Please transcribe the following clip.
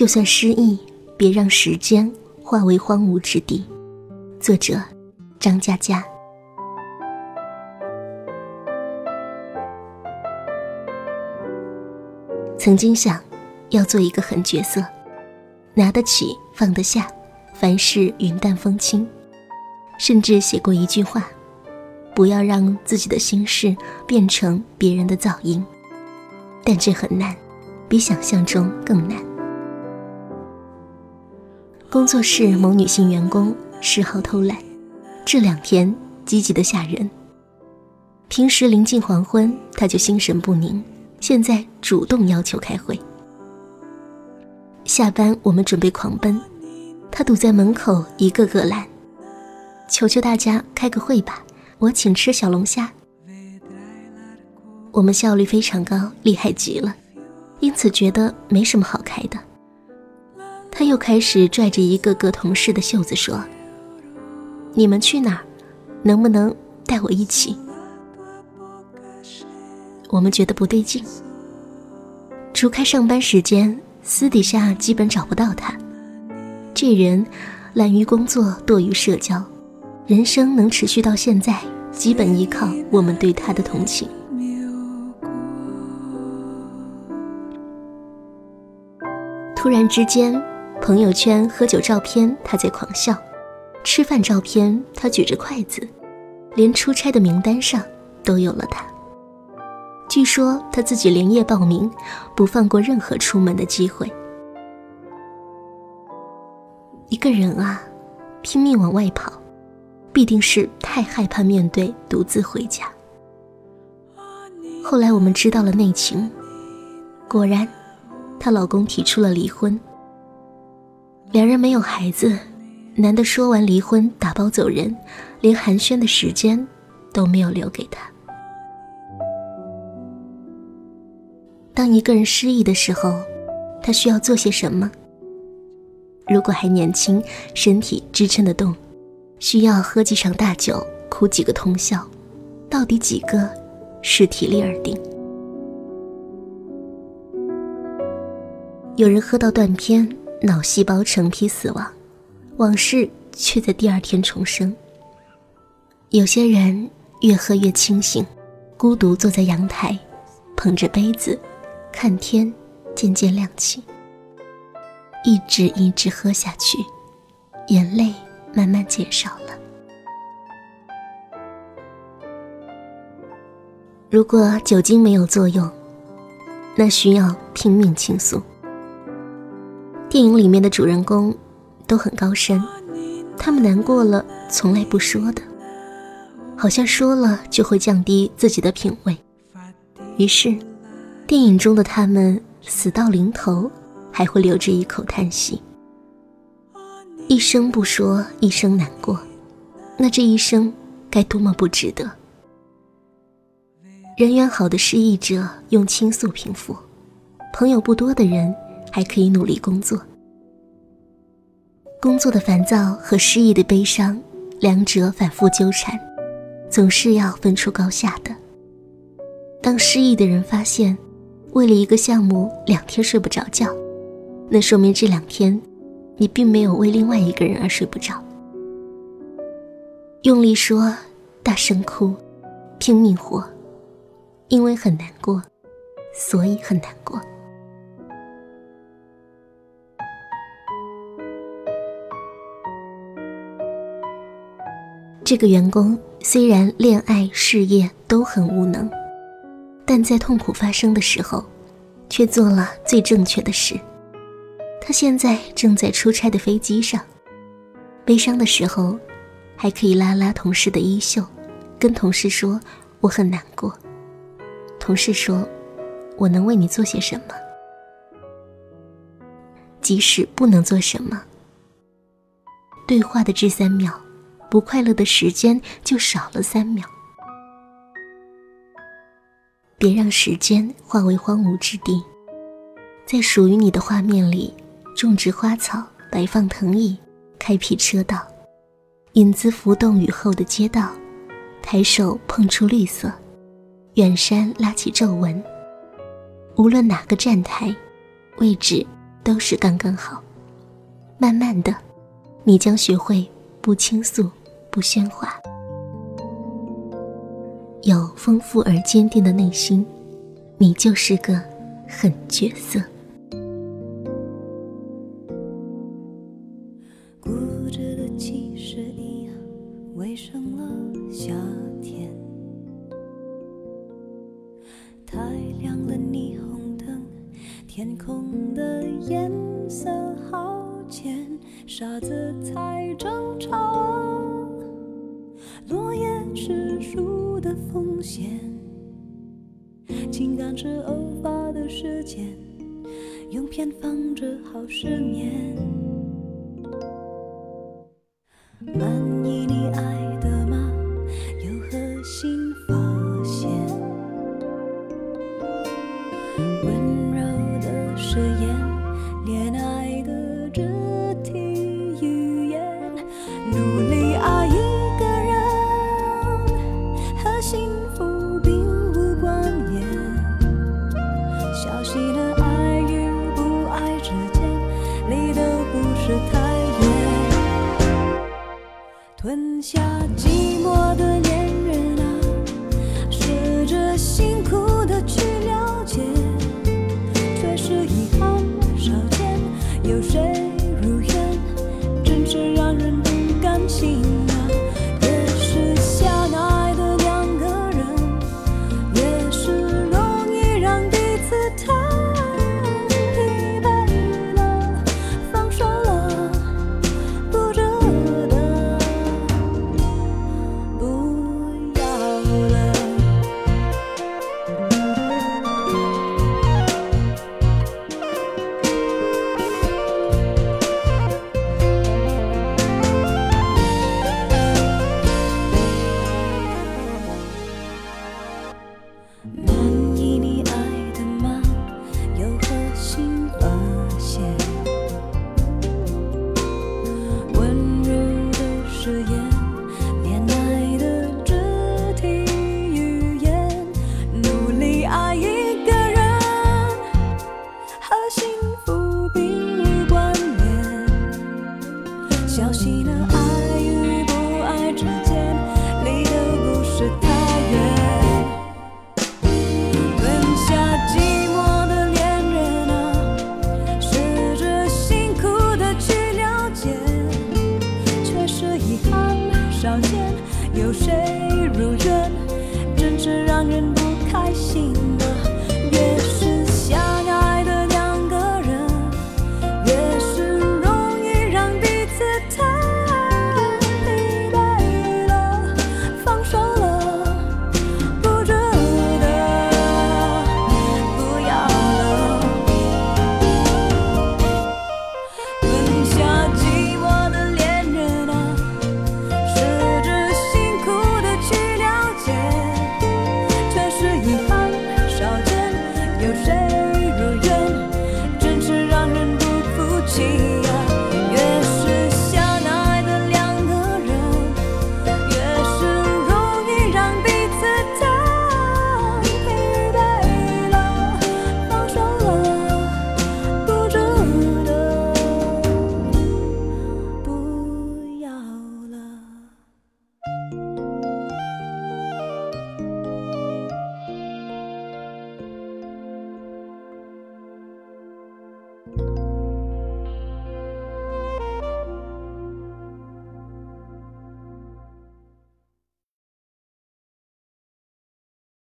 就算失意，别让时间化为荒芜之地。作者：张嘉佳。曾经想，要做一个狠角色，拿得起放得下，凡事云淡风轻。甚至写过一句话：不要让自己的心事变成别人的噪音。但这很难，比想象中更难。工作室某女性员工嗜好偷懒，这两天积极的吓人。平时临近黄昏，她就心神不宁，现在主动要求开会。下班我们准备狂奔，她堵在门口一个个拦，求求大家开个会吧，我请吃小龙虾。我们效率非常高，厉害极了，因此觉得没什么好开的。他又开始拽着一个个同事的袖子说：“你们去哪儿？能不能带我一起？”我们觉得不对劲。除开上班时间，私底下基本找不到他。这人懒于工作，多于社交，人生能持续到现在，基本依靠我们对他的同情。突然之间。朋友圈喝酒照片，他在狂笑；吃饭照片，他举着筷子；连出差的名单上都有了他。据说他自己连夜报名，不放过任何出门的机会。一个人啊，拼命往外跑，必定是太害怕面对独自回家。后来我们知道了内情，果然，她老公提出了离婚。两人没有孩子，男的说完离婚，打包走人，连寒暄的时间都没有留给他。当一个人失意的时候，他需要做些什么？如果还年轻，身体支撑得动，需要喝几场大酒，哭几个通宵，到底几个，视体力而定。有人喝到断片。脑细胞成批死亡，往事却在第二天重生。有些人越喝越清醒，孤独坐在阳台，捧着杯子，看天渐渐亮起。一直一直喝下去，眼泪慢慢减少了。如果酒精没有作用，那需要拼命倾诉。电影里面的主人公都很高深，他们难过了从来不说的，好像说了就会降低自己的品味。于是，电影中的他们死到临头还会留着一口叹息，一生不说，一生难过，那这一生该多么不值得？人缘好的失意者用倾诉平复，朋友不多的人。还可以努力工作。工作的烦躁和失意的悲伤，两者反复纠缠，总是要分出高下的。当失意的人发现，为了一个项目两天睡不着觉，那说明这两天，你并没有为另外一个人而睡不着。用力说，大声哭，拼命活，因为很难过，所以很难过。这个员工虽然恋爱、事业都很无能，但在痛苦发生的时候，却做了最正确的事。他现在正在出差的飞机上，悲伤的时候，还可以拉拉同事的衣袖，跟同事说：“我很难过。”同事说：“我能为你做些什么？”即使不能做什么，对话的这三秒。不快乐的时间就少了三秒。别让时间化为荒芜之地。在属于你的画面里种植花草摆放藤椅开辟车道。影子浮动雨后的街道抬手碰触绿色。远山拉起皱纹。无论哪个站台位置都是刚刚好。慢慢的你将学会不倾诉。不喧哗，有丰富而坚定的内心，你就是个狠角色。固执的一，了夏天。太亮了霓虹灯，天空的颜色好浅，傻子才争吵。落叶是树的风险情感是偶发的事件用偏方治好失眠。吞下寂寞的恋人啊试着辛苦的去了解却是遗憾少见有谁如愿？真是让人不甘心。